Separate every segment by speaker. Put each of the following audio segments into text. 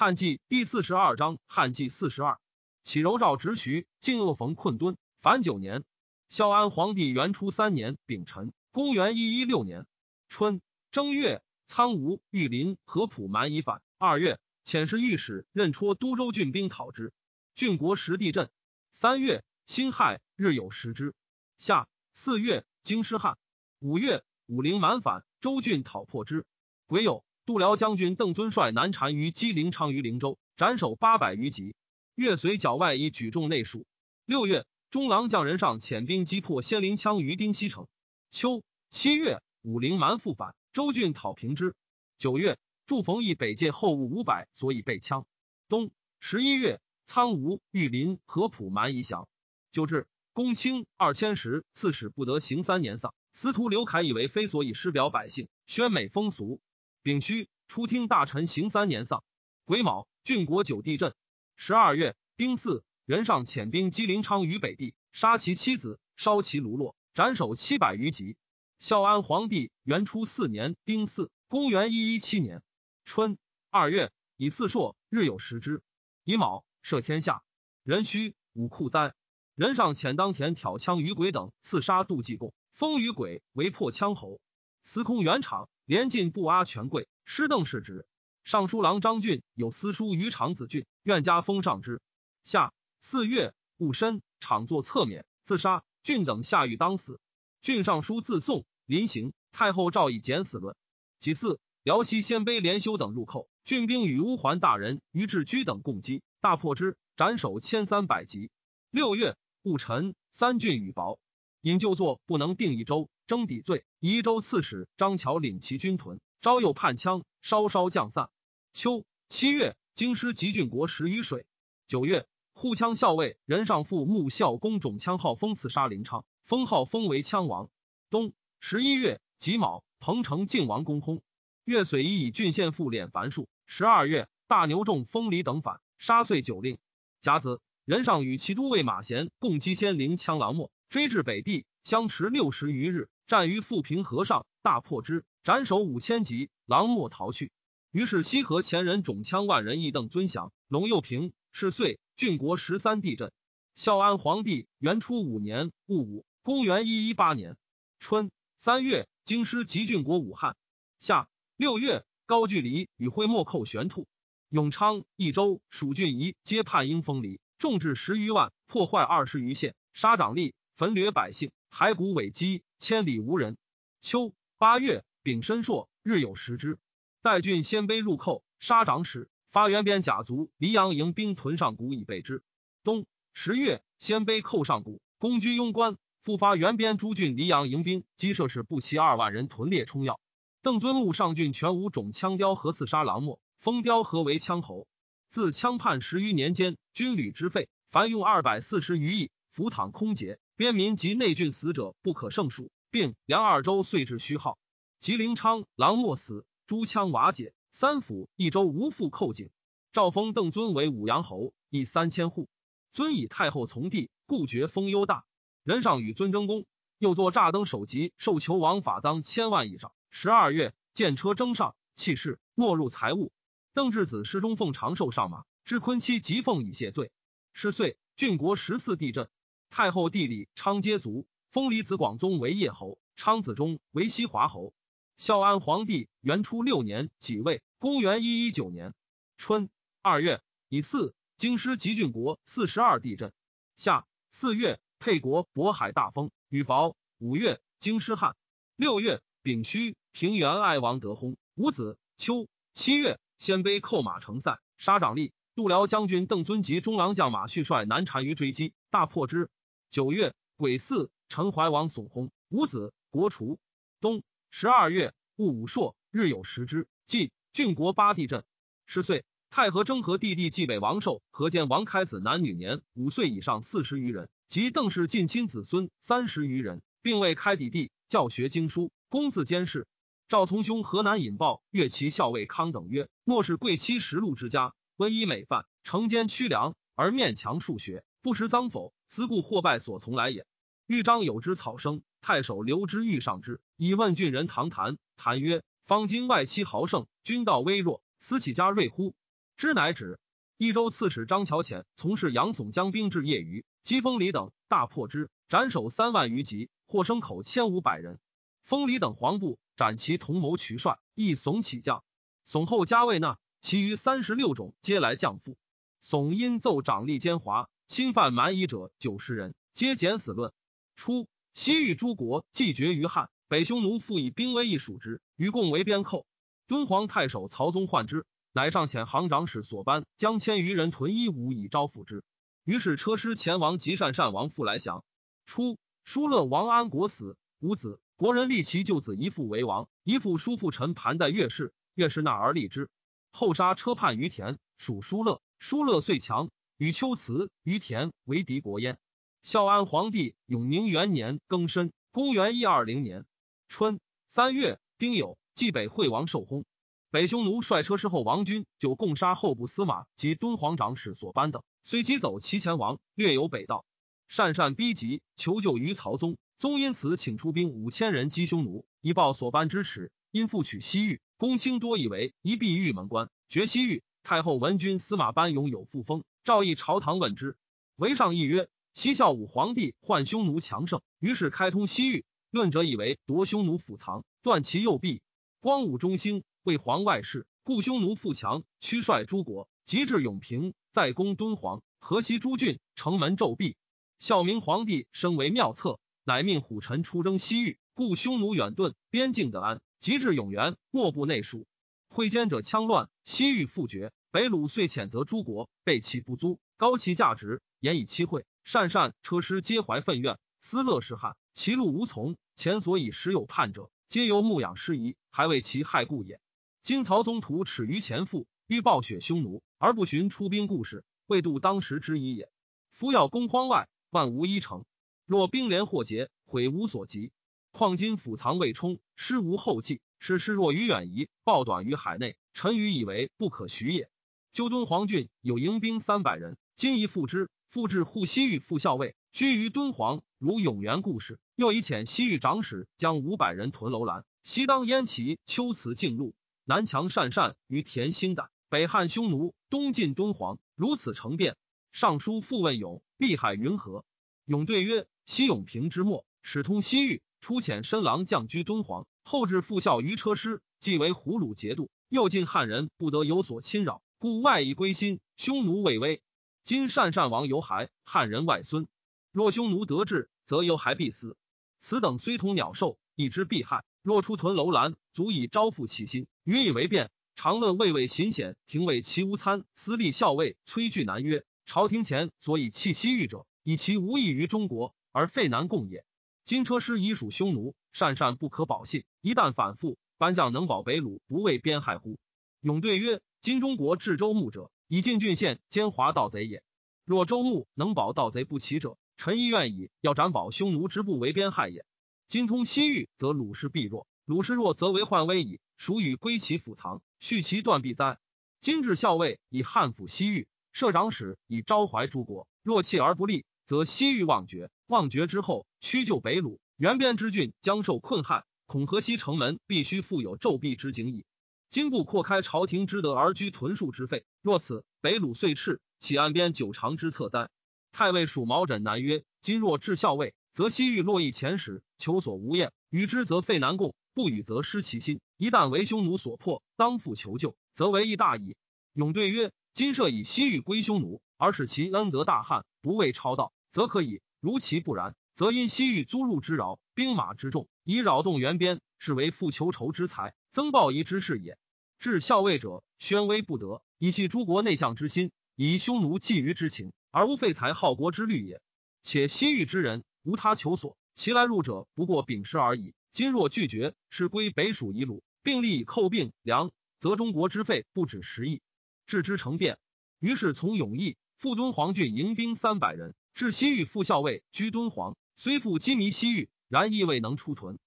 Speaker 1: 汉纪第四十二章，汉纪四十二，启柔诏直徐，晋恶逢困敦。凡九年，孝安皇帝元初三年丙辰，公元一一六年春正月，苍梧、玉林、合浦蛮夷反。二月，遣使御史任戳都州郡兵讨之，郡国实地震。三月，辛亥，日有食之。夏四月，京师旱。五月，武陵蛮反，州郡讨破之。癸酉。度辽将军邓遵率南单于击陵昌于灵州，斩首八百余级。月随角外以举重内属。六月，中郎将人上遣兵击破仙灵羌于丁西城。秋七月，武陵蛮复反，周郡讨平之。九月，祝冯义北界后务五百，所以被羌。冬十一月，苍梧、玉林、合浦蛮夷降。九至，公卿二千石，刺史不得行三年丧。司徒刘凯以为非所以师表百姓，宣美风俗。丙戌，初听大臣行三年丧。癸卯，郡国九地震。十二月，丁巳，人上遣兵击临昌于北地，杀其妻子，烧其庐落，斩首七百余级。孝安皇帝元初四年丁巳，公元一一七年春二月，以四朔，日有食之。乙卯，赦天下。壬戌，五库灾。人上遣当田挑枪于鬼等，刺杀杜济公，封于鬼为破羌侯。司空元场。连进不阿权贵，师邓氏职。尚书郎张俊有私书于长子俊，愿加封上之。夏四月戊申，场作侧免，自杀。俊等下狱当死。郡尚书自送，临行。太后诏以减死论。其次，辽西鲜卑连修等入寇，郡兵与乌桓大人于志居等共击，大破之，斩首千三百级。六月戊辰，三郡与薄，引就坐不能定一州。征抵罪，宜州刺史张乔领其军屯，招诱叛羌，稍稍降散。秋七月，京师集郡国十余水。九月，护羌校尉任上父穆孝公种羌号封刺杀林昌，封号封为羌王。冬十一月己卯，彭城靖王公薨。岳遂以以郡县父敛凡数。十二月，大牛众封黎等反，杀遂九令。甲子，任上与其都尉马贤共击先灵羌狼莫，追至北地，相持六十余日。战于富平河上，大破之，斩首五千级，狼莫逃去。于是西河前人种枪万人，义邓尊降，龙佑平是岁，郡国十三地震。孝安皇帝元初五年戊午，公元一一八年春三月，京师集郡国武汉。夏六月，高句丽与徽莫寇玄兔，永昌、益州、蜀郡夷皆叛应封黎，众至十余万，破坏二十余县，杀长吏，焚掠百姓，骸骨尾积。千里无人。秋八月，丙申朔，日有食之。代郡鲜卑入寇，杀长史，发原边甲卒。黎阳营兵屯上谷以备之。冬十月，鲜卑寇上谷，攻居庸关，复发原边诸郡黎阳营兵，击射士不齐二万人，屯列冲要。邓尊禄上郡全无种枪雕和刺杀狼莫，封雕和为枪侯。自羌叛十余年间，军旅之费，凡用二百四十余亿，浮躺空竭。边民及内郡死者不可胜数，并梁二州遂至虚号。吉林昌狼莫死，诸羌瓦解，三府一州无复寇警。诏封邓尊为武阳侯，邑三千户。尊以太后从弟，故爵封优大。人上与尊争功，又作诈登首级，受求王法赃千万以上。十二月，见车征上，弃势，没入财物。邓至子失中奉长寿上马，知昆妻即奉以谢罪。是岁，郡国十四地震。太后弟李昌皆卒，封李子广宗为叶侯，昌子忠为西华侯。孝安皇帝元初六年己未，公元一一九年春二月乙巳，京师吉郡国四十二地震。夏四月，沛国渤海大风，雨雹。五月，京师旱。六月，丙戌，平原爱王得薨，五子。秋七月，鲜卑寇马成塞，杀长吏。度辽将军邓遵及中郎将马旭率南单于追击，大破之。九月癸巳，陈怀王悚薨，五子，国除。冬十二月戊午朔，日有食之。即郡国八地震。十岁，太和征和弟弟继北王寿和见王开子男女年五岁以上四十余人，及邓氏近亲子孙三十余人，并为开底弟教学经书，公自监视。赵从兄河南引报越其校尉康等曰：莫是贵戚实禄之家，温衣美饭，承间屈粮，而面强数学，不识脏否？思故或败所从来也。豫章有之草生，太守刘之欲上之，以问郡人唐谈。谈曰：方今外戚豪盛，君道微弱，思起家锐乎？知乃止。益州刺史张乔遣从事杨耸将兵至业余，击封李等，大破之，斩首三万余级，获牲口千五百人。封李等黄部，斩其同谋渠帅，亦耸起将。耸后加位纳，其余三十六种皆来降附。耸因奏长吏奸猾，侵犯蛮夷者九十人，皆减死论。初，西域诸国既绝于汉，北匈奴复以兵威一属之，与共为边寇。敦煌太守曹宗患之。乃上遣行长史所班将千余人屯一武以招抚之。于是车师前王及善善王复来降。初，疏勒王安国死，无子。国人立其舅子一父为王，一父叔父臣盘在岳氏，岳氏纳而立之。后杀车叛于田，属疏勒。疏勒遂强，与秋辞于田为敌国焉。孝安皇帝永宁元年庚申，公元一二零年春三月丁酉，冀北惠王受薨。北匈奴率车师后王军就共杀后部司马及敦煌长史所班等，虽击走其前王，略有北道。善善逼急，求救于曹宗，宗因此请出兵五千人击匈奴，以报所班之耻。因复取西域，公卿多以为一闭玉门关，绝西域。太后闻君司马班勇有复封，诏议朝堂问之，为上议曰：西孝武皇帝患匈奴强盛，于是开通西域。论者以为夺匈奴府藏，断其右臂。光武中兴。为皇外事，故匈奴富强，驱率诸国，及至永平，再攻敦煌、河西诸郡，城门骤闭。孝明皇帝身为妙策，乃命虎臣出征西域，故匈奴远遁，边境得安。及至永元，莫不内属。会奸者羌乱，西域复绝。北虏遂谴责诸国，备其不租，高其价值，言以期惠。善善车师皆怀愤怨，思乐是汉，其路无从。前所以时有叛者，皆由牧养失仪，还为其害故也。今曹宗徒耻于前父，欲暴雪匈奴，而不寻出兵故事，未度当时之宜也。夫要攻荒外，万无一成。若兵连祸结，悔无所及。况今府藏未充，师无后继，使师若于远夷，报短于海内，臣愚以为不可许也。修敦煌郡有营兵三百人，今宜复之。复至护西域副校尉，居于敦煌，如永元故事。又以遣西域长史将五百人屯楼兰，西当燕齐、秋辞进入。南强善善于田兴胆，北汉匈奴，东晋敦煌，如此成变。尚书复问勇，碧海云何？勇对曰：西永平之末，使通西域，初遣申郎降居敦煌，后至副校于车师，即为胡虏节度，又晋汉人不得有所侵扰，故外夷归心，匈奴未危。今善善王犹还，汉人外孙。若匈奴得志，则犹还必死。此等虽同鸟兽，亦之必害。若出屯楼兰，足以招附其心，予以为变。常论魏魏秦显，廷尉齐无参，司隶校尉崔巨南曰：朝廷前所以弃西域者，以其无益于中国，而废南贡也。今车师已属匈奴，善善不可保信。一旦反复，班将能保北虏，不为边害乎？勇对曰：今中国治周牧者，以进郡县奸猾盗贼也。若周牧能保盗贼不起者，臣亦愿以要斩保匈奴之不为边害也。今通西域，则鲁氏必弱；鲁氏弱，则为患危矣。孰与归其府藏，续其断臂哉？今至校尉以汉抚西域，摄长史以昭怀诸国。若弃而不立，则西域忘绝。忘绝之后，屈就北虏，原边之郡将受困害。恐河西城门必须复有骤毙之景矣。今故扩开朝廷之德而居屯戍之费。若此，北虏遂赤，岂岸边久长之策哉？太尉属毛枕南曰：今若至校尉。则西域落邑前使，求所无厌；与之则废南贡，不与则失其心。一旦为匈奴所迫，当复求救，则为义大矣。勇对曰：今设以西域归匈奴，而使其恩德大汉，不畏超道，则可以；如其不然，则因西域租入之扰，兵马之众，以扰动援边，是为复求仇之财，增暴夷之事也。至校尉者，宣威不得，以系诸国内相之心，以匈奴觊觎之情，而无废才好国之虑也。且西域之人。无他求所，其来入者不过秉师而已。今若拒绝，是归北属夷虏，并立以寇并粮，则中国之费不止十亿，置之成变。于是从永义赴敦煌郡迎兵三百人，至西域副校尉居敦煌，虽复羁縻西域，然亦未能出屯。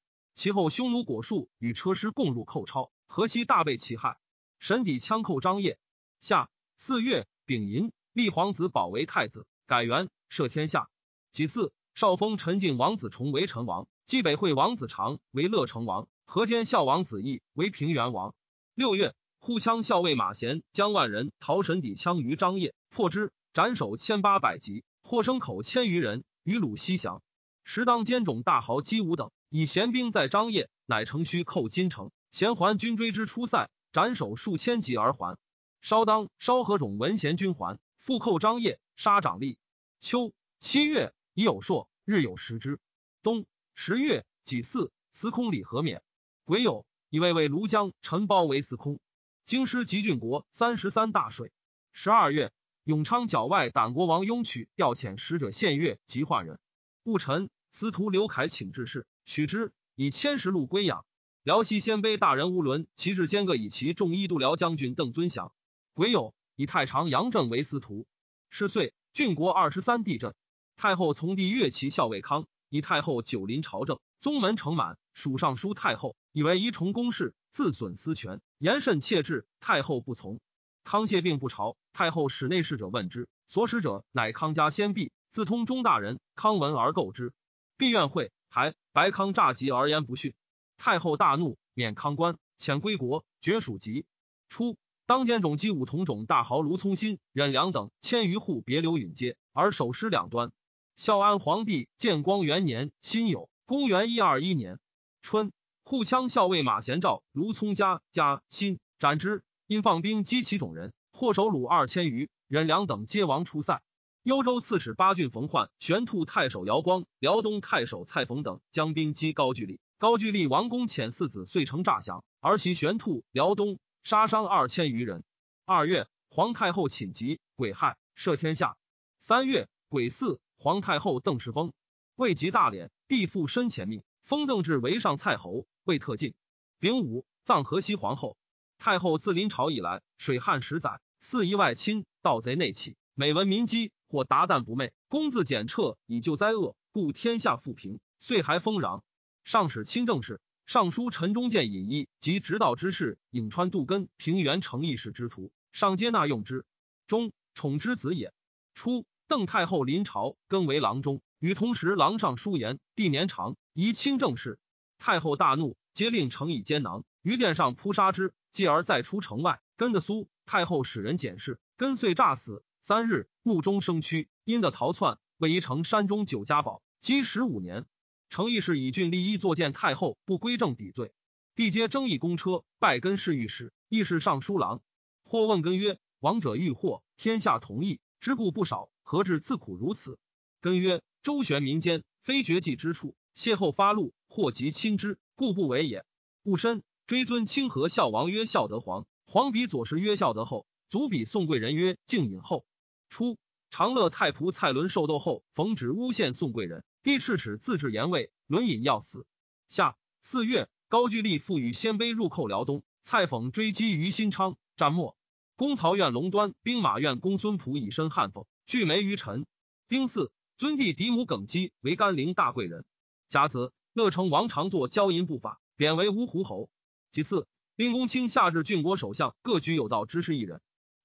Speaker 1: 其后匈奴果树与车师共入寇超，河西大被其害。神抵羌寇张掖。夏四月丙寅，立皇子保为太子，改元赦天下。己巳。少封陈靖王子重为陈王，冀北惠王子长为乐成王，河间孝王子义为平原王。六月，护羌校尉马贤将万人逃神底羌于张掖，破之，斩首千八百级，获牲口千余人，于鲁西降。时当兼种大豪姬武等以贤兵在张掖，乃乘虚寇金城，贤还军追之出塞，斩首数千级而还。稍当稍何种闻贤军还，复寇张掖，杀长吏。秋七月，已有朔，日有食之。冬十月己巳，司空李和免。癸酉，以魏魏庐江陈包为司空。京师及郡国三十三大税。十二月，永昌郊外党国王雍取调遣使者献乐及化人。戊辰，司徒刘凯请致仕，许之，以千石禄归养。辽西鲜卑大人乌伦其至兼各以其众一度辽将军邓尊祥。癸酉，以太常杨正为司徒。是岁，郡国二十三地震。太后从弟乐其校尉康，以太后久临朝政，宗门承满，属尚书太后，以为宜重公事，自损私权。言甚切至，太后不从。康谢病不朝，太后使内侍者问之，所使者乃康家先婢，自通中大人。康闻而购之，必愿会，还白康诈疾而言不逊。太后大怒，免康官，遣归国，绝属籍。初，当监种击武同种大豪卢聪新、忍良等千余户别流允街，而守师两端。孝安皇帝建光元年辛酉，公元一二一年春。护羌校尉马贤召卢聪家家辛斩之，因放兵击其种人，获首虏二千余，忍良等皆亡出塞。幽州刺史八郡冯焕、玄兔太守姚光、辽东太守蔡冯等将兵击高句丽，高句丽王公遣四子遂城诈降，而袭玄兔、辽东，杀伤二千余人。二月，皇太后寝疾，癸亥，赦天下。三月，癸巳，皇太后邓氏崩，未及大敛，帝父身前命，封邓至为上蔡侯。未特进，丙午，葬河西皇后。太后自临朝以来，水旱十载，四夷外侵，盗贼内起，每闻民饥，或达旦不寐，公自检彻以救灾厄，故天下富平。岁还丰壤。上使清政事，尚书陈忠见尹一及直道之士，颍川杜根、平原成义士之徒，上接纳用之。中宠之子也。初，邓太后临朝，更为郎中，与同时郎上书言，帝年长，宜清政事。太后大怒，皆令成以奸囊，于殿上扑杀之。继而再出城外，跟着苏太后使人检视，跟遂诈死。三日，墓中生蛆，因的逃窜，为宜城山中九家堡，积十五年。成义是以郡立一作见太后不归正抵罪，帝皆争议公车，拜根侍御史，亦是尚书郎。或问根曰：“王者欲祸，天下同意，之故不少，何至自苦如此？”根曰：“周旋民间，非绝迹之处。”邂逅发怒，或及亲之，故不为也。戊申，追尊清河孝王曰孝德皇，皇比左氏曰孝德后，祖比宋贵人曰敬隐后。初，长乐太仆蔡伦受斗后，冯止诬陷宋贵人，帝敕齿自治言位，伦隐要死。夏四月，高句丽复与鲜卑入寇辽东，蔡讽追击于新昌，战没。公曹院龙端、兵马院公孙普以身汉讽，拒没于臣。丁巳，尊帝嫡母耿姬为甘陵大贵人。甲子，乐成王常作交淫不法，贬为芜湖侯。其次，令公卿下至郡国首相，各举有道之士一人。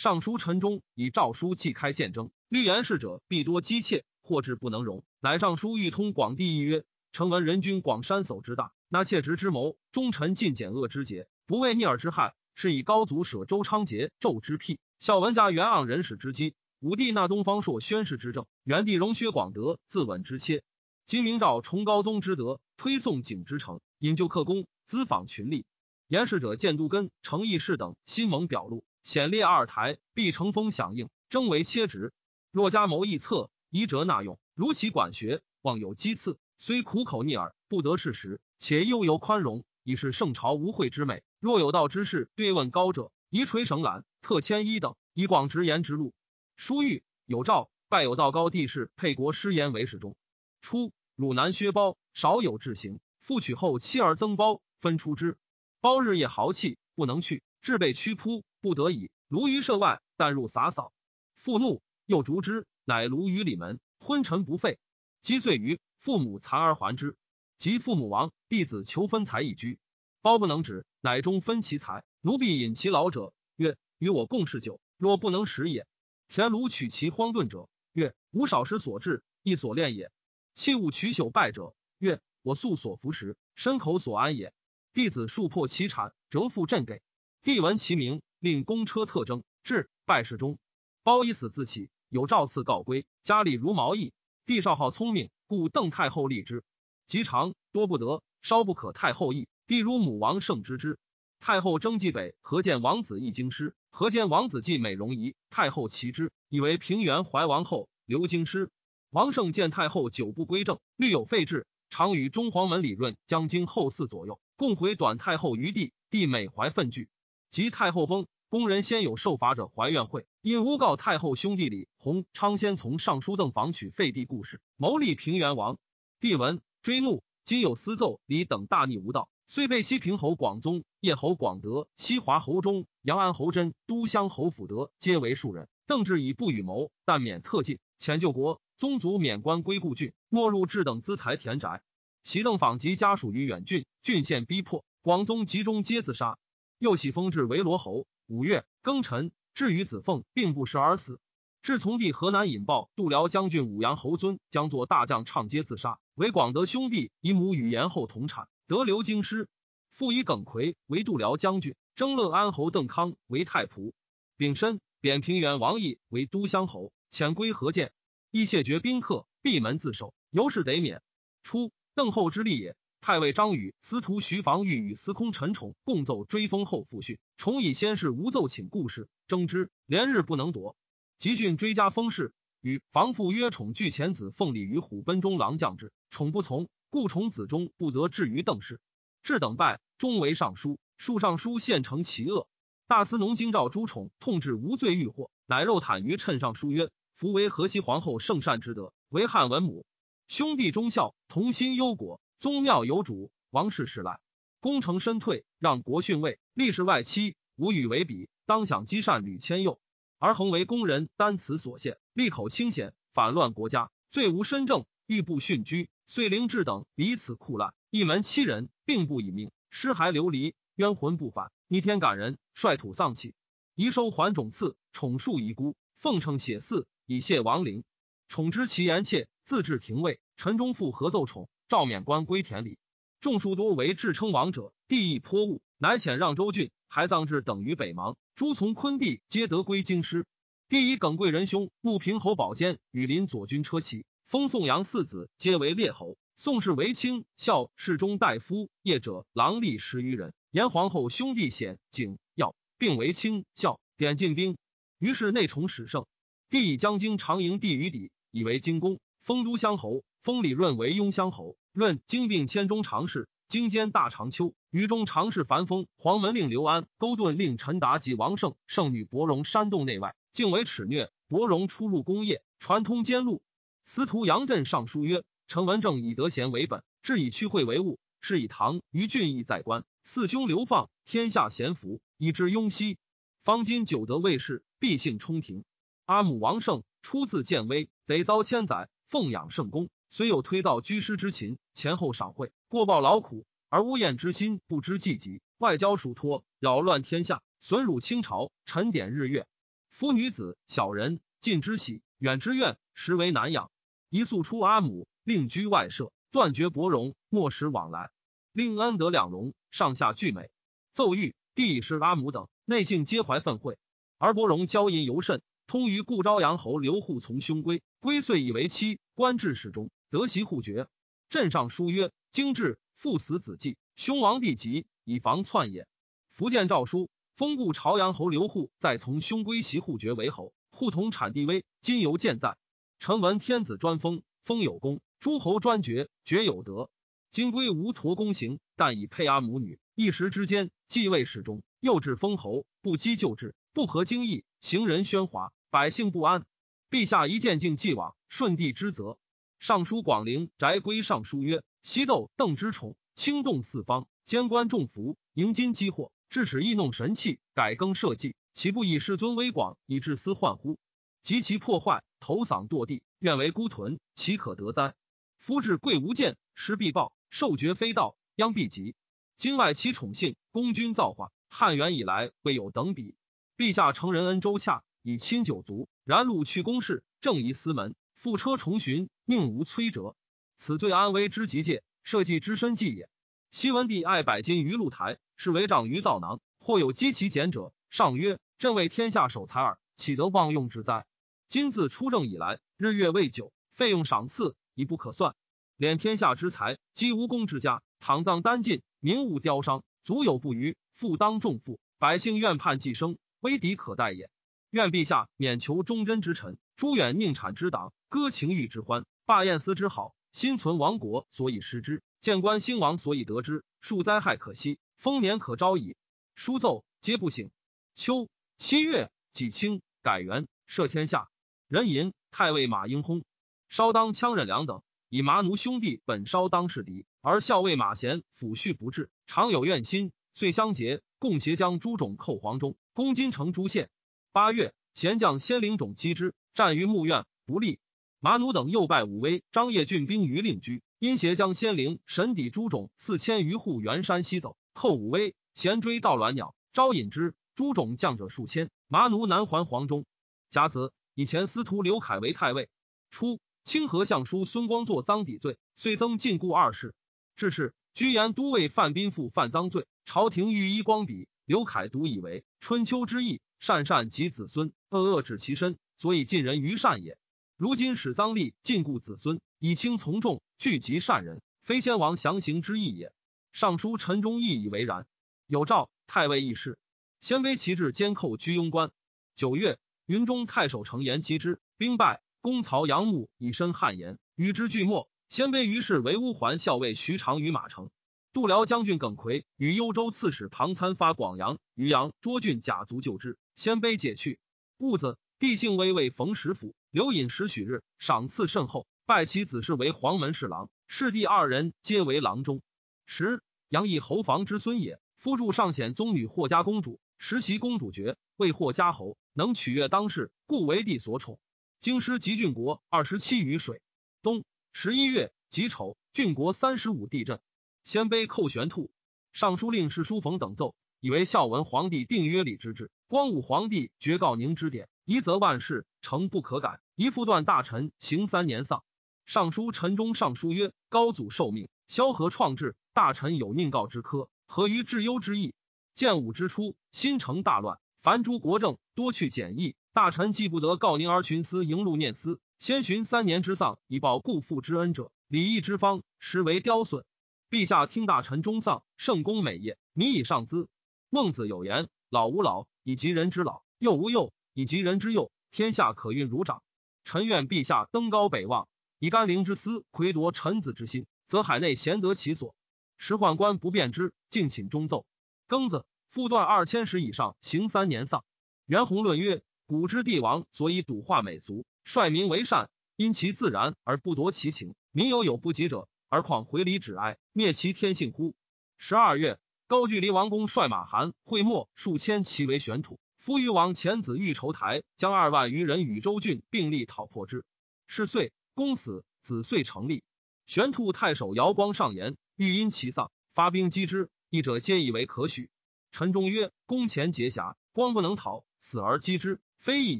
Speaker 1: 尚书陈忠以诏书祭开谏争，虑言事者必多姬妾，或至不能容，乃上书欲通广地，议曰：臣闻人君广山叟之大，纳妾直之谋，忠臣尽简恶之节，不畏逆耳之害，是以高祖舍周昌节纣之辟，孝文家元盎人史之基，武帝纳东方朔宣誓之政，元帝容薛广德自刎之切。今明诏崇高宗之德，推送景之诚，引咎克功，资访群吏。言事者见都根、程义士等，心蒙表露，显列二台，必乘风响应，征为切职。若加谋异策，宜折纳用。如其管学，望有讥刺，虽苦口逆耳，不得事实，且悠游宽容，已是圣朝无讳之美。若有道之士，对问高者，宜垂绳缆，特迁一等，以广直言之路。书欲有诏，拜有道高帝士沛国师言为始终。初。汝南薛包少有志行，复娶后妻而增包，分出之。包日夜豪气，不能去，至被屈扑，不得已卢于舍外，但入洒扫。父怒，又逐之，乃卢于里门，昏沉不废。积岁余，父母残而还之。及父母亡，弟子求分财以居，包不能止，乃终分其财。奴婢引其老者曰：“与我共嗜酒，若不能食也。”田庐取其荒遁者曰：“吾少时所至，亦所恋也。”器物取朽败者，曰：“我素所服食，身口所安也。”弟子数破其产，折付朕给。帝闻其名，令公车特征，至拜侍中。包以死自起，有诏赐告归，家里如毛翼。帝少好聪明，故邓太后立之。及长多不得，稍不可太后意。帝如母王胜之之。太后征冀北，何见王子亦京师？何见王子继美容仪？太后齐之，以为平原怀王后，留京师。王胜见太后久不归政，虑有废制，常与中黄门李润将经后嗣左右，共回短太后于地。帝每怀愤惧。及太后崩，宫人先有受罚者怀怨会，因诬告太后兄弟李弘昌先从尚书邓房取废帝故事，谋立平原王。帝闻追怒，今有私奏李等大逆无道。虽被西平侯广宗、叶侯广德、西华侯忠、阳安侯真、都乡侯辅德，皆为庶人。邓志以不与谋，但免特进，遣救国宗族免官归故郡，没入至等资财田宅。袭邓访及家属于远郡，郡县逼迫，广宗集中皆自杀。又喜封至为罗侯。五月庚辰，至于子凤，并不食而死。至从弟河南引报，度辽将军武阳侯尊将作大将，唱皆自杀。为广德兄弟以母与延后同产。得留京师，父以耿奎为度辽将军，征乐安侯邓康为太仆，丙申贬平原王毅为都乡侯，遣归何见，亦谢绝宾客，闭门自守，由是得免。初，邓后之立也。太尉张宇、司徒徐防欲与司空陈宠共奏追封后复训，宠以先是无奏请故事，争之，连日不能夺。集训追加封事，与防父曰：“宠拒前子奉礼于虎贲中郎将之，宠不从。”故宠子中不得至于邓氏，至等拜，终为尚书。数尚书献成其恶。大司农京兆朱宠痛至无罪欲祸，乃肉袒于称上书曰：“夫为河西皇后圣善之德，为汉文母，兄弟忠孝，同心忧国，宗庙有主，王室始来。功成身退，让国逊位，立世外戚，无与为比。当享积善屡迁佑，而恒为宫人，单此所限，利口清显，反乱国家，罪无身正，欲不殉居。”遂灵智等彼此酷滥，一门七人，并不以命，尸骸流离，冤魂不返，逆天感人，率土丧气，遗收还种赐，宠树遗孤，奉承写祀，以谢亡灵。宠知其言切，自治廷尉。陈忠复合奏宠，诏免官归田里。众数多为至称王者，地亦颇恶，乃遣让州郡，还葬至等于北邙。诸从昆弟皆得归京师。第一耿贵人兄穆平侯宝坚与林左军车骑。封宋阳四子皆为列侯，宋氏为卿，孝侍中大夫，业者郎吏十余人。延皇后兄弟显景耀并为卿孝，点进兵。于是内崇始盛。帝以将京长营地于底，以为京公，封都乡侯。封李润为雍乡侯。论经并千中常侍，京兼大长秋。于中常侍樊封黄门令刘安，勾顿令陈达及王胜，圣女伯荣山洞内外，竟为耻虐。伯荣出入宫业，传通奸路。司徒杨震上书曰：“陈文正以德贤为本，志以趋惠为务，是以唐于俊义在官，四兄流放，天下贤福，以之雍熙。方今久得卫士，必幸冲庭。阿母王胜出自建威，得遭千载，奉养圣公，虽有推造居师之勤，前后赏惠，过报劳苦，而乌燕之心不知季节，外交属托，扰乱天下，损辱清朝，沉点日月。夫女子小人，近之喜，远之怨，实为难养。”一速出阿母，另居外舍，断绝伯荣，莫使往来，令安得两容，上下俱美。奏谕帝师阿母等，内性皆怀愤悔。而伯荣骄淫尤甚，通于故朝阳侯刘护从兄归，归遂以为妻，官至侍中，得袭护爵。镇上书曰：精至父死子继，兄亡弟及，以防篡也。福建诏书封故朝阳侯刘护，再从兄归袭护爵为侯，护同产地威，今犹健在。臣闻天子专封，封有功；诸侯专爵，爵有德。今归无托公行，但以配阿母女，一时之间继位始终，又至封侯，不积旧制，不合经义，行人喧哗，百姓不安。陛下一见竟既往，顺帝之责。尚书广陵翟归尚书曰：西斗邓之宠，轻动四方，监官重服，迎金击祸，致使异弄神器，改更社稷，岂不以世尊威广，以致私患乎？及其破坏，头丧堕地，愿为孤屯，岂可得哉？夫至贵无见，失必报，受爵非道，殃必及。今外其宠幸，公君造化，汉元以来未有等比。陛下成仁恩周洽，以亲九族，然鲁去公事，正夷私门，覆车重巡，宁无摧折？此罪安危之极界，社稷之深计也。西文帝爱百金于露台，是为长于造囊，或有积其俭者，上曰：“朕为天下守财耳，岂得妄用之哉？今自出政以来，日月未久，费用赏赐已不可算。敛天下之财，积无功之家，躺葬殆尽，民物凋伤，足有不虞，复当重负。百姓愿叛既生，危敌可待也。愿陛下免求忠贞之臣，诛远宁产之党，歌情欲之欢，罢宴思之好，心存亡国所以失之，见官兴亡所以得之。数灾害可息，丰年可招矣。书奏皆不省。秋七月，己清，改元，赦天下。人吟太尉马英薨，稍当羌忍良等。以麻奴兄弟本稍当是敌，而校尉马贤抚恤不至，常有怨心，遂相结，共携将诸种寇黄忠，攻金城诸县。八月，贤将先领种击之，战于墓院，不利。马奴等又拜武威、张掖郡兵于令居，因携将先灵神抵诸种四千余户原山西走，寇武威，贤追到鸾鸟，招引之，诸种将者数千，马奴南还黄忠。甲子，以前司徒刘凯为太尉。初。清河相书孙光作赃抵罪，遂增禁锢二世。至是，居延都尉范斌复犯赃罪，朝廷御医光笔。刘凯独以为春秋之意，善善及子孙，恶恶止其身，所以尽人于善也。如今使赃吏禁锢子孙，以轻从重，聚集善人，非先王详行之意也。尚书陈忠义以为然。有诏太尉议事，鲜卑旗帜监寇居庸关。九月，云中太守程延击之，兵败。公曹杨牧以身汗颜，与之俱没。鲜卑于是为乌桓校尉徐长于马城。度辽将军耿奎与幽州刺史庞参发广阳、渔阳、涿郡甲卒救之，鲜卑解去。戊子，帝幸威为冯石府，刘隐时许日，赏赐甚厚，拜其子氏为黄门侍郎，侍弟二人皆为郎中。时杨义侯房之孙也，夫助上显宗女霍家公主，实袭公主爵，为霍家侯，能取悦当世，故为帝所宠。京师及郡国二十七余水。冬十一月己丑，郡国三十五地震。鲜卑寇玄兔。尚书令史书冯等奏，以为孝文皇帝定约礼之制，光武皇帝绝告宁之典，一则万世诚不可改，一复断大臣行三年丧。尚书陈忠尚书曰：高祖受命，萧何创制，大臣有宁告之科，何于治忧之意？建武之初，新城大乱，凡诸国政多去简易。大臣既不得告宁而群思迎禄念思，先寻三年之丧以报故父之恩者，礼义之方实为雕损。陛下听大臣终丧，圣公美业，民以上资。孟子有言：老吾老以及人之老，幼吾幼以及人之幼。天下可运如长。臣愿陛下登高北望，以甘陵之思魁夺臣子之心，则海内贤得其所。时宦官不便之，敬请中奏。庚子，复断二千石以上行三年丧。袁弘论曰。古之帝王所以笃化美俗，率民为善，因其自然而不夺其情。民有有不及者，而况回礼止哀，灭其天性乎？十二月，高句丽王公率马韩会墨数千骑为玄土。夫余王遣子欲筹台，将二万余人与周郡并力讨破之。是岁，公死，子遂成立。玄兔太守姚光上言，欲因其丧，发兵击之。义者皆以为可许。陈忠曰：公前结侠，光不能逃，死而击之。非义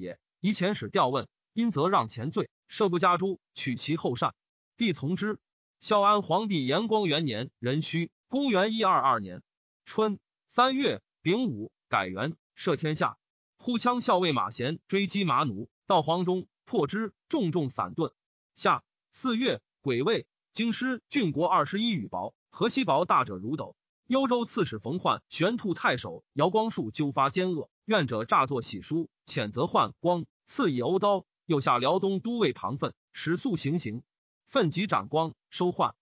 Speaker 1: 也。以遣使调问，因则让前罪，赦不加诛，取其后善。帝从之。孝安皇帝延光元年壬戌，公元一二二年春三月丙午，改元，赦天下。呼枪校尉马贤追击马奴，到黄中，破之，重重散遁。下四月癸未，京师郡国二十一羽薄，河西薄大者如斗。幽州刺史冯焕、玄兔太守姚光树纠发奸恶。愿者诈作喜书，谴责宦光，赐以欧刀。又下辽东都尉庞奋，使速行刑。奋即斩光，收宦。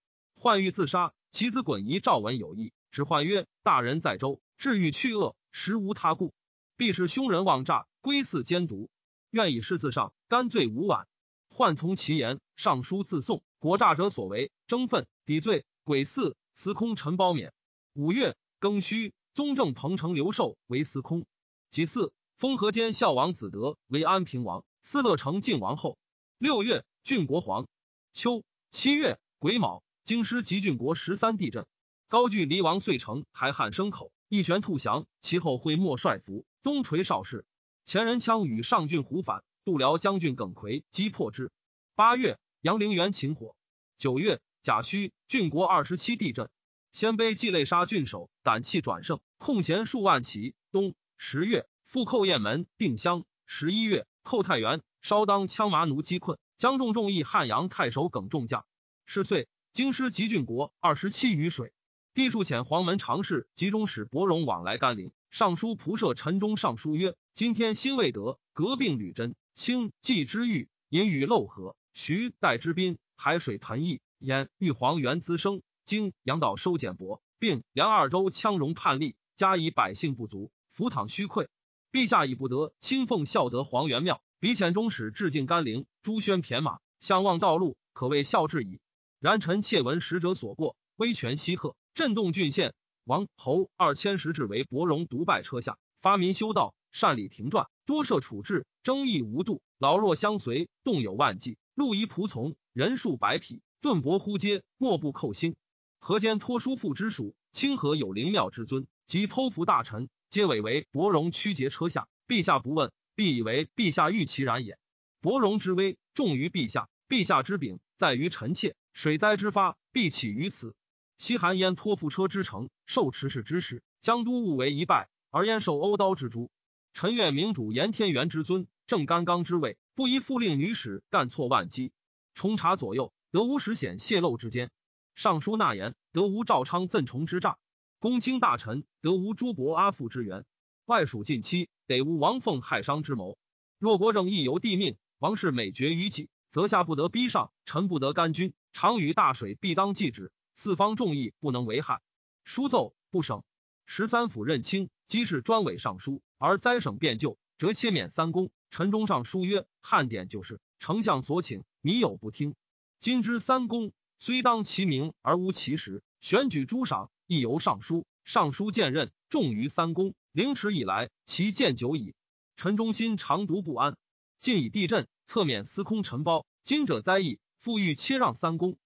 Speaker 1: 宦欲自杀，其子滚仪赵文有意，指宦曰：“大人在周，至欲去恶，实无他故，必是凶人妄诈，归肆奸毒。愿以示自上，甘罪无晚。”患从其言，上书自送。国诈者所为，争愤抵罪，鬼肆司空陈褒勉。五月庚戌，宗正彭城刘寿为司空。其次，封河间孝王子德为安平王，司乐成晋王后。六月，郡国皇。秋七月癸卯，京师及郡国十三地震。高句离王遂成还汉生口，一旋兔降。其后会莫帅服东垂少氏。前人羌与上郡胡反，度辽将军耿奎击破之。八月，杨陵园起火。九月，甲戌，郡国二十七地震。鲜卑计累杀郡守，胆气转盛，空闲数万骑。冬十月，复寇雁门、定襄。十一月，寇太原，稍当羌麻奴击困，将众众议汉阳太守耿仲将。是岁，京师及郡国二十七余水。帝数遣黄门常侍、集中使伯荣往来甘陵。尚书仆射陈忠上书曰：“今天新未得，革并吕真、清冀之欲，引与漏河，徐代之滨，海水盆溢，焉玉皇元滋生，经阳岛收减薄，并梁二州羌戎叛逆，加以百姓不足，浮淌虚溃。陛下已不得亲奉孝德皇元庙，比遣中使致敬甘陵，朱宣骈马，相望道路，可谓孝至矣。然臣窃闻使者所过，威权西贺。”震动郡县，王侯二千石至为伯荣独拜车下，发民修道，善礼庭传，多设处置，争议无度。老弱相随，动有万计。路夷仆从，人数百匹，顿伯呼接，莫不扣心。河间托书父之属，清河有灵庙之尊，及剖腹大臣，皆委为伯荣屈节车下。陛下不问，必以为陛下欲其然也。伯荣之威重于陛下，陛下之柄在于臣妾。水灾之发，必起于此。西韩焉托付车之城，受持事之事，江都误为一败，而焉受欧刀之诛。臣愿明主严天元之尊，正干纲之位，不宜复令女使干错万机。重查左右，得无实显泄露之间。尚书纳言，得无赵昌赠崇之诈。公卿大臣，得无朱伯阿父之援。外属近戚，得无王凤害商之谋。若国政亦由帝命，王室每绝于己，则下不得逼上，臣不得干君。常与大水，必当继之。四方众议不能为害，书奏不省。十三府任卿，机是专委尚书，而灾省变旧，则切免三公。陈中上书曰：“汉典就是，丞相所请，靡有不听。今之三公，虽当其名而无其实，选举诸赏亦由尚书。尚书见任重于三公，凌迟以来，其见久矣。陈忠心常独不安，近以地震，侧免司空陈包。今者灾异，复欲切让三公。”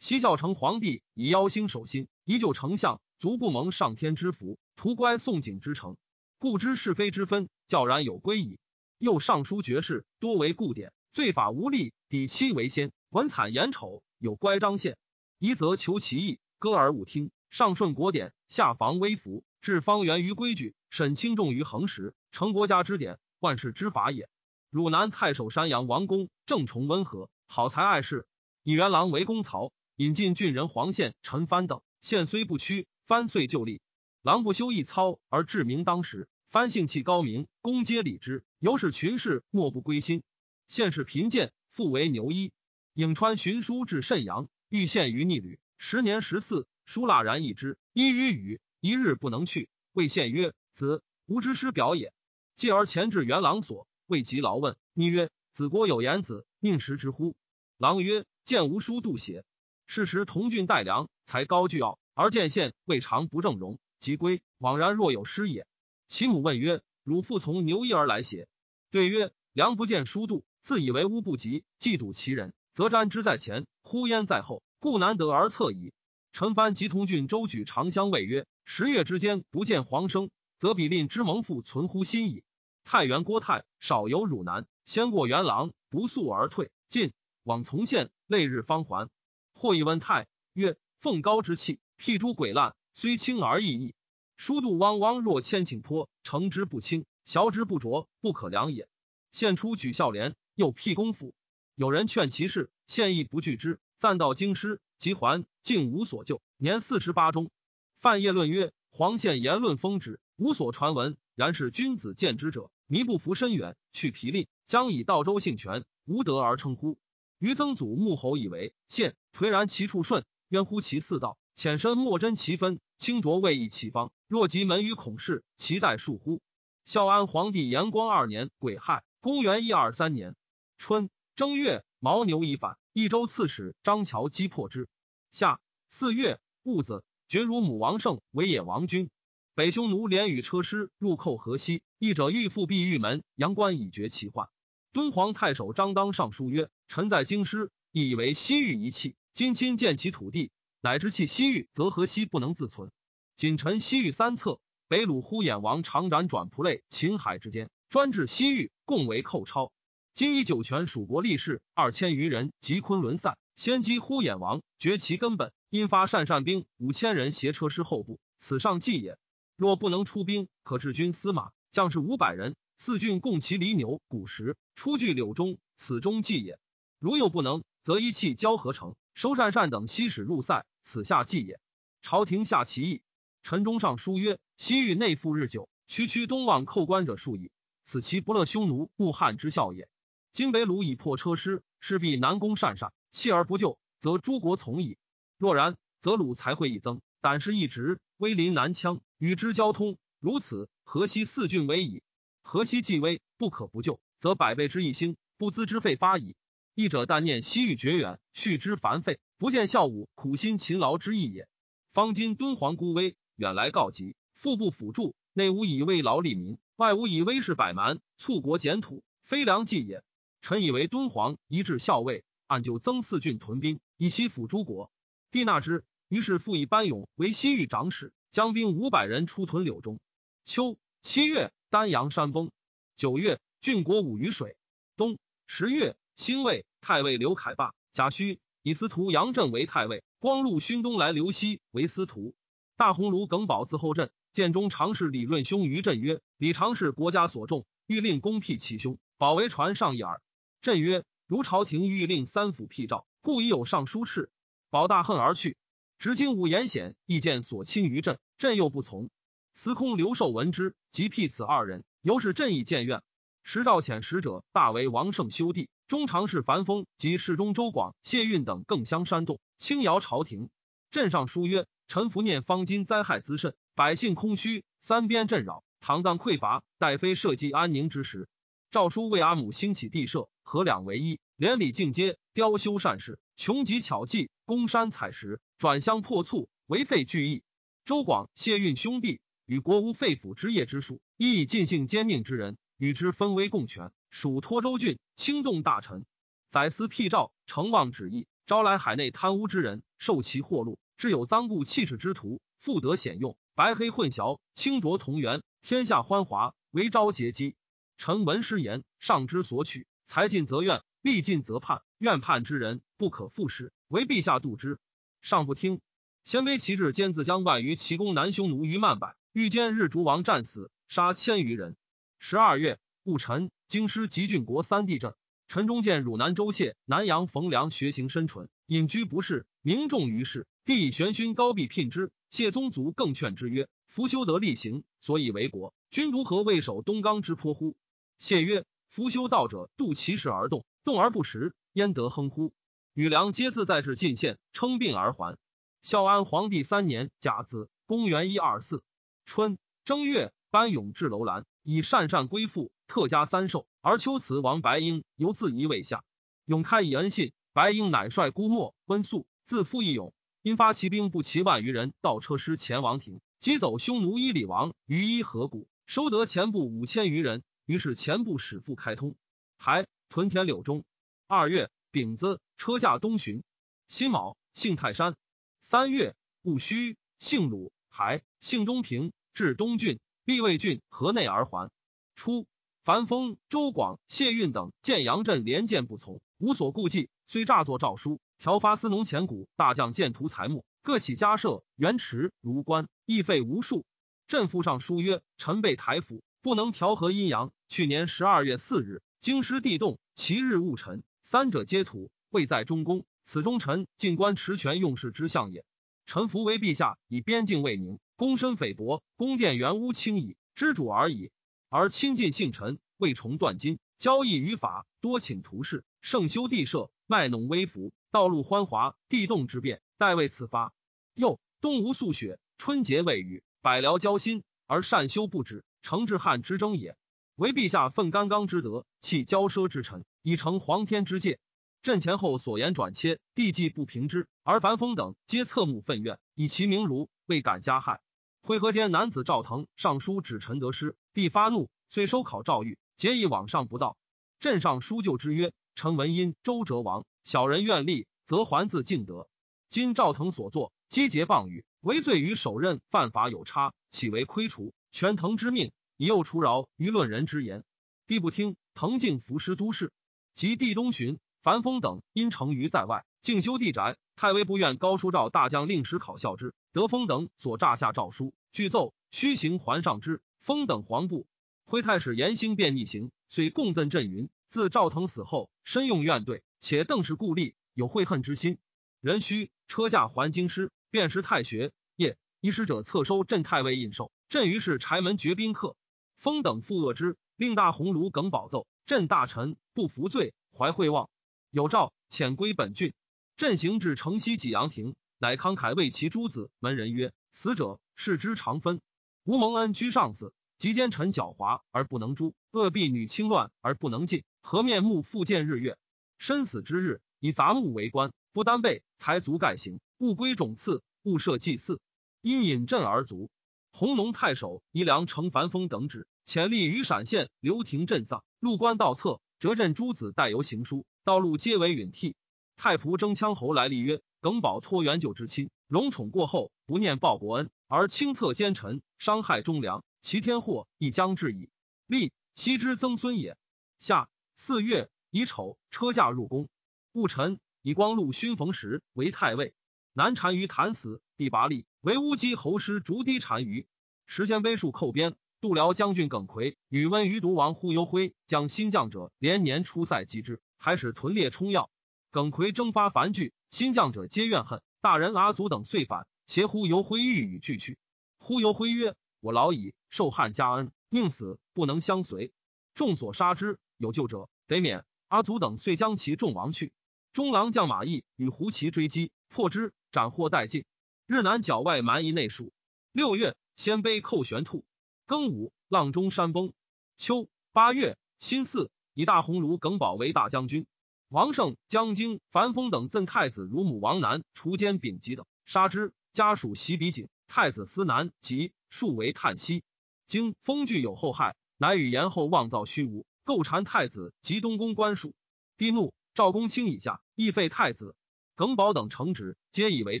Speaker 1: 西孝成皇帝以妖星守心，依旧丞相，足不蒙上天之福，图乖宋景之诚，故知是非之分，教然有归矣。又尚书爵士多为故典，罪法无力，抵期为先，文惨言丑，有乖张宪，一则求其意，歌而勿听。上顺国典，下防微服，治方圆于规矩，审轻重于恒实，成国家之典，万世之法也。汝南太守山阳王公，正崇温和，好才爱士，以元郎为公曹。引进郡人黄宪、陈蕃等，宪虽不屈，蕃遂就立。郎不修一操而治明当时，蕃性气高明，公皆礼之，由使群士莫不归心。宪是贫贱，复为牛衣。颍川寻书至慎阳，遇献于逆旅。时年十四，书蜡然一之，一于雨，一日不能去。谓献曰：“子吾之师表也。”继而前至元郎所，未及劳问，逆曰：“子国有言子，宁食之乎？”郎曰：“见吾书度写。”是时同郡待良，才高倨傲，而见县未尝不正容，即归，枉然若有失也。其母问曰：“汝父从牛衣而来邪？”对曰：“良不见书度，自以为乌不及，嫉妒其人，则瞻之在前，呼焉在后，故难得而策矣。”陈蕃及同郡周举长相谓曰：“十月之间不见黄生，则比令之蒙父存乎心矣。”太原郭泰少游汝南，先过元郎，不速而退，进往从县，累日方还。或以问太曰：“凤高之气，辟诸鬼烂，虽轻而易矣。疏度汪汪若千顷坡，成之不轻，小之不浊，不可量也。”献出举孝廉，又辟公府。有人劝其事，献亦不拒之。暂到京师，即还，竟无所救。年四十八中。范晔论曰：“黄宪言论风止，无所传闻。然是君子见之者，弥不服深远，去皮令，将以道州姓权，无德而称乎？”于曾祖穆侯以为献颓然其处顺，渊乎其四道，浅深莫真其分，清浊未易其方。若及门于孔氏，其待数乎？孝安皇帝延光二年癸亥，公元一二三年春正月，牦牛已反，益州刺史张乔击破之。夏四月戊子，绝如母王胜为野王君。北匈奴连与车师入寇河西，义者欲复闭玉门，阳关以绝其患。敦煌太守张当上书曰。臣在京师，亦以为西域一气。今亲见其土地，乃知弃西域，则河西不能自存。仅臣西域三策：北虏呼衍王，长斩转仆类，秦海之间，专治西域，共为寇超。今以九泉蜀国力士二千余人，及昆仑散，先击呼衍王，绝其根本。因发善善兵五千人，挟车师后部，此上计也。若不能出兵，可治军司马，将士五百人，四郡共骑犁牛、谷石，出据柳中，此中计也。如又不能，则一气交合成，收善善等西使入塞，此下计也。朝廷下其意。陈中上书曰：西域内附日久，区区东望寇关者数矣，此其不乐匈奴故汉之效也。今北虏以破车师，势必南攻善善，弃而不救，则诸国从矣。若然，则鲁才会一增，胆识一直，威临南羌，与之交通。如此，河西四郡为矣。河西既危，不可不救，则百倍之一兴，不资之费发矣。一者但念西域绝远，续之繁费，不见孝武苦心勤劳之意也。方今敦煌孤危。远来告急，腹部辅助，内无以慰劳利民，外无以威势百蛮，促国减土，非良计也。臣以为敦煌一至校尉，按就增四郡屯兵，以西辅诸国。帝纳之，于是复以班勇为西域长史，将兵五百人出屯柳中。秋七月，丹阳山崩。九月，郡国五于水。冬十月，兴魏太尉刘凯霸、贾诩以司徒杨震为太尉，光禄勋东来刘熙为司徒。大鸿胪耿宝自后镇，建中常侍李润兄于震曰：“李常侍国家所重，欲令公辟其兄，保为传上一耳。”震曰：“如朝廷欲令三府辟诏，故已有尚书敕。”保大恨而去。执经武言显意见所亲于朕，朕又不从。司空刘寿闻之，即辟此二人，由是朕意见怨。时诏遣使者，大为王胜修弟，中常侍樊丰及侍中周广、谢运等更相煽动，轻摇朝廷。镇上书曰。臣服念方今灾害滋甚，百姓空虚，三边震扰，唐藏匮乏，待非社稷安宁之时。诏书为阿母兴起地设，合两为一，连理进阶，雕修善事，穷极巧计，攻山采石，转乡破卒，为废聚义。周广、谢运兄弟与国无废府之业之术，亦以尽性兼命之人，与之分威共权，属托州郡，轻动大臣。宰司辟诏，承望旨意，招来海内贪污之人，受其贿赂。至有赃故弃齿之徒，复得显用，白黑混淆，清浊同源，天下欢华，为昭节基。臣闻师言，上之所取，才尽则怨，力尽则叛。怨叛之人，不可复使，唯陛下度之。上不听。鲜卑旗帜兼自将万余骑攻南匈奴于曼柏，欲歼日逐王战死，杀千余人。十二月，戊辰，京师及郡国三地震。陈中见汝南州谢南阳冯良学行深淳，隐居不仕，名重于世。帝以玄勋高弼聘之，谢宗族更劝之曰：“夫修德力行，所以为国。君如何未守东冈之坡乎？”谢曰：“夫修道者，度其时而动，动而不食，焉得亨乎？”与梁皆自在至晋县，称病而还。孝安皇帝三年甲子，公元一二四春正月，班勇至楼兰，以善善归附，特加三寿。而秋辞王白婴犹自疑未下，永开以恩信，白婴乃率孤墨温宿，自负义勇。因发骑兵不齐万余人，盗车师前王庭，击走匈奴伊里王于伊河谷，收得前部五千余人。于是前部始复开通，还屯田柳中。二月丙子，车驾东巡。辛卯，幸泰山。三月戊戌，姓鲁，还姓东平，至东郡、毕魏郡河内而还。初，樊丰、周广、谢运等见杨震连见不从，无所顾忌，虽诈作诏书。调发司农前谷大将建图财木，各起家舍原池如官，亦费无数。朕复上书曰：臣被台府，不能调和阴阳。去年十二月四日，京师地动，其日戊辰，三者皆土，未在中宫。此中臣进官持权用事之相也。臣服为陛下，以边境为宁，躬身菲薄，宫殿原屋轻矣，知主而已。而亲近幸臣，未崇断金，交易于法，多请图事，盛修地设，卖弄微服。道路欢华，地动之变，待为此发。又冬无宿雪，春节未雨，百僚交心，而善修不止，成至汉之争也。唯陛下奋干纲之德，弃骄奢之臣，以成皇天之戒。朕前后所言转切，地既不平之，而樊风等皆侧目愤怨，以其名儒，未敢加害。会合间男子赵腾上书指陈得失，帝发怒，遂收考诏狱，结以往上不道。镇上书就之曰：臣闻因周哲王。小人愿立，则还自敬德。今赵腾所作，积节谤语，为罪于首任，犯法有差，岂为亏除？权腾之命，以诱除饶舆论人之言。帝不听，腾竟服师都市。及帝东巡，樊丰等因成于在外，竟修地宅。太尉不愿高书诏大将令史考校之。德丰等所诈下诏书，具奏须行还上之，封等黄布。徽太史严兴便逆行，遂共赠镇云。自赵腾死后，身用怨怼，且邓氏故吏有悔恨之心。人须车驾还京师，便是太学。夜一使者侧收镇太尉印绶，镇于是柴门绝宾客。封等复恶之，令大鸿胪耿宝奏镇大臣不服罪，怀惠望有诏遣归本郡。镇行至城西济阳亭，乃慷慨为其诸子门人曰：“死者世之常分，吾蒙恩居上司，及奸臣狡猾而不能诛，恶婢女轻乱而不能尽，何面目复见日月？身死之日，以杂木为官，不单备，才足盖行，勿归种次，勿设祭祀，因引镇而卒。弘农太守宜良程凡风等旨，潜力于陕县刘廷镇丧，入关道侧，折镇诸子带游行书，道路皆为允替。太仆征羌侯来立曰：耿宝托元舅之亲，荣宠过后，不念报国恩，而轻策奸臣，伤害忠良，其天祸亦将至矣。立昔之曾孙也。夏四月乙丑，车驾入宫。戊辰，以光禄勋冯时为太尉。南单于谭死，第八立为乌鸡侯师逐堤单于。时鲜卑数寇边，度辽将军耿奎与温余毒王忽悠辉将新将者连年出塞击之，还使屯列冲要。耿奎征发繁剧，新将者皆怨恨。大人阿祖等遂反，携呼游辉欲与俱去。忽游辉曰：“我老矣，受汉家恩，宁死不能相随。众所杀之，有救者得免。”阿祖等遂将其众亡去。中郎将马邑与胡骑追击，破之，斩获殆尽。日南角外蛮夷内属。六月，鲜卑寇玄兔。庚午，阆中山崩。秋八月，辛巳，以大鸿胪耿宝为大将军。王胜、江京、樊丰等赠太子乳母王南，除奸丙吉等，杀之。家属袭比景，太子思南及数为叹息。经封具有后害，乃与延后妄造虚无，构谗太子及东宫官属。帝怒，赵公卿以下，亦废太子。耿宝等承旨，皆以为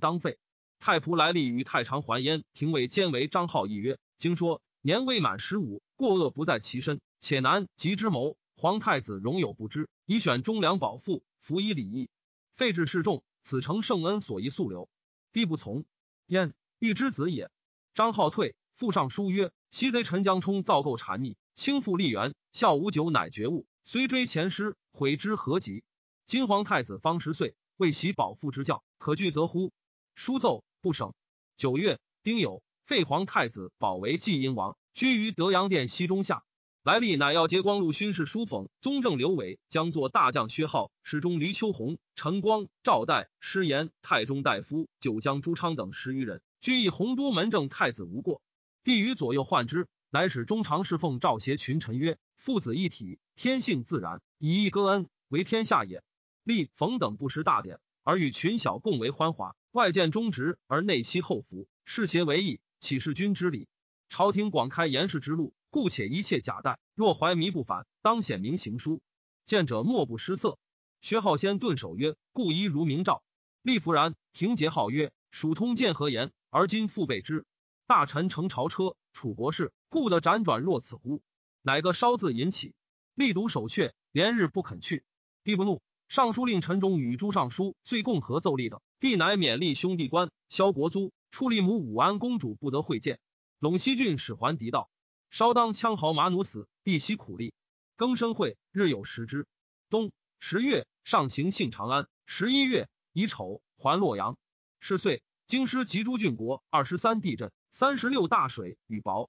Speaker 1: 当废。太仆来历于太常还焉，廷尉兼为张浩议曰：经说年未满十五，过恶不在其身，且难及之谋。皇太子容有不知，以选忠良保父，服以礼义，废置示众，此诚圣恩所宜速留。帝不从，焉欲之子也。张浩退，复上书曰：西贼陈江冲造构谗逆，轻负立元，孝无久，乃觉悟，虽追前师，悔之何及？今皇太子方十岁，为其保父之教，可惧则乎？书奏不省。九月丁酉，废皇太子保为晋英王，居于德阳殿西中下。来历乃要接光禄勋士书讽宗正刘伟将作大将薛浩侍中黎秋红陈光赵代师言太中大夫九江朱昌等十余人均以洪都门正太子无过帝于左右患之乃使中常侍奉赵协群臣曰父子一体天性自然以义割恩为天下也立冯等不识大典而与群小共为欢华外见忠直而内息厚福世邪为义岂是君之礼朝廷广开言事之路。故且一切假待，若怀迷不返，当显明行书。见者莫不失色。薛浩先顿首曰：“故一如明诏。”立弗然。廷节号曰：“蜀通见何言？而今复备之。大臣乘朝车，楚国事，故得辗转若此乎？”乃个稍字引起，力读守阙，连日不肯去。帝不怒，尚书令陈忠与诸尚书遂共合奏立等。帝乃勉励兄弟官，萧国租，处立母武安公主不得会见。陇西郡使还狄道。稍当羌豪马弩死，地息苦力。更生会，日有食之。冬十月，上行幸长安。十一月乙丑，还洛阳。是岁，京师及诸郡国二十三地震，三十六大水与雹。